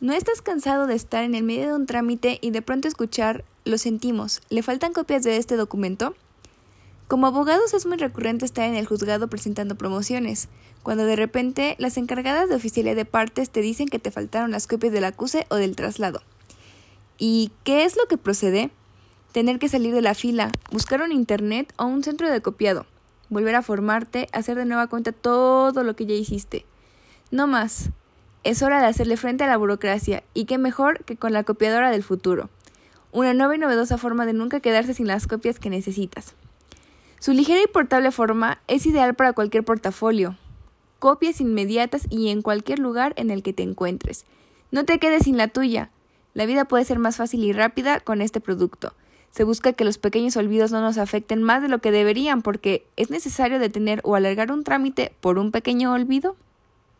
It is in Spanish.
¿No estás cansado de estar en el medio de un trámite y de pronto escuchar, lo sentimos, ¿le faltan copias de este documento? Como abogados es muy recurrente estar en el juzgado presentando promociones, cuando de repente las encargadas de oficialía de partes te dicen que te faltaron las copias del acuse o del traslado. ¿Y qué es lo que procede? Tener que salir de la fila, buscar un internet o un centro de copiado, volver a formarte, hacer de nueva cuenta todo lo que ya hiciste. No más. Es hora de hacerle frente a la burocracia, y qué mejor que con la copiadora del futuro. Una nueva y novedosa forma de nunca quedarse sin las copias que necesitas. Su ligera y portable forma es ideal para cualquier portafolio. Copias inmediatas y en cualquier lugar en el que te encuentres. No te quedes sin la tuya. La vida puede ser más fácil y rápida con este producto. Se busca que los pequeños olvidos no nos afecten más de lo que deberían porque es necesario detener o alargar un trámite por un pequeño olvido.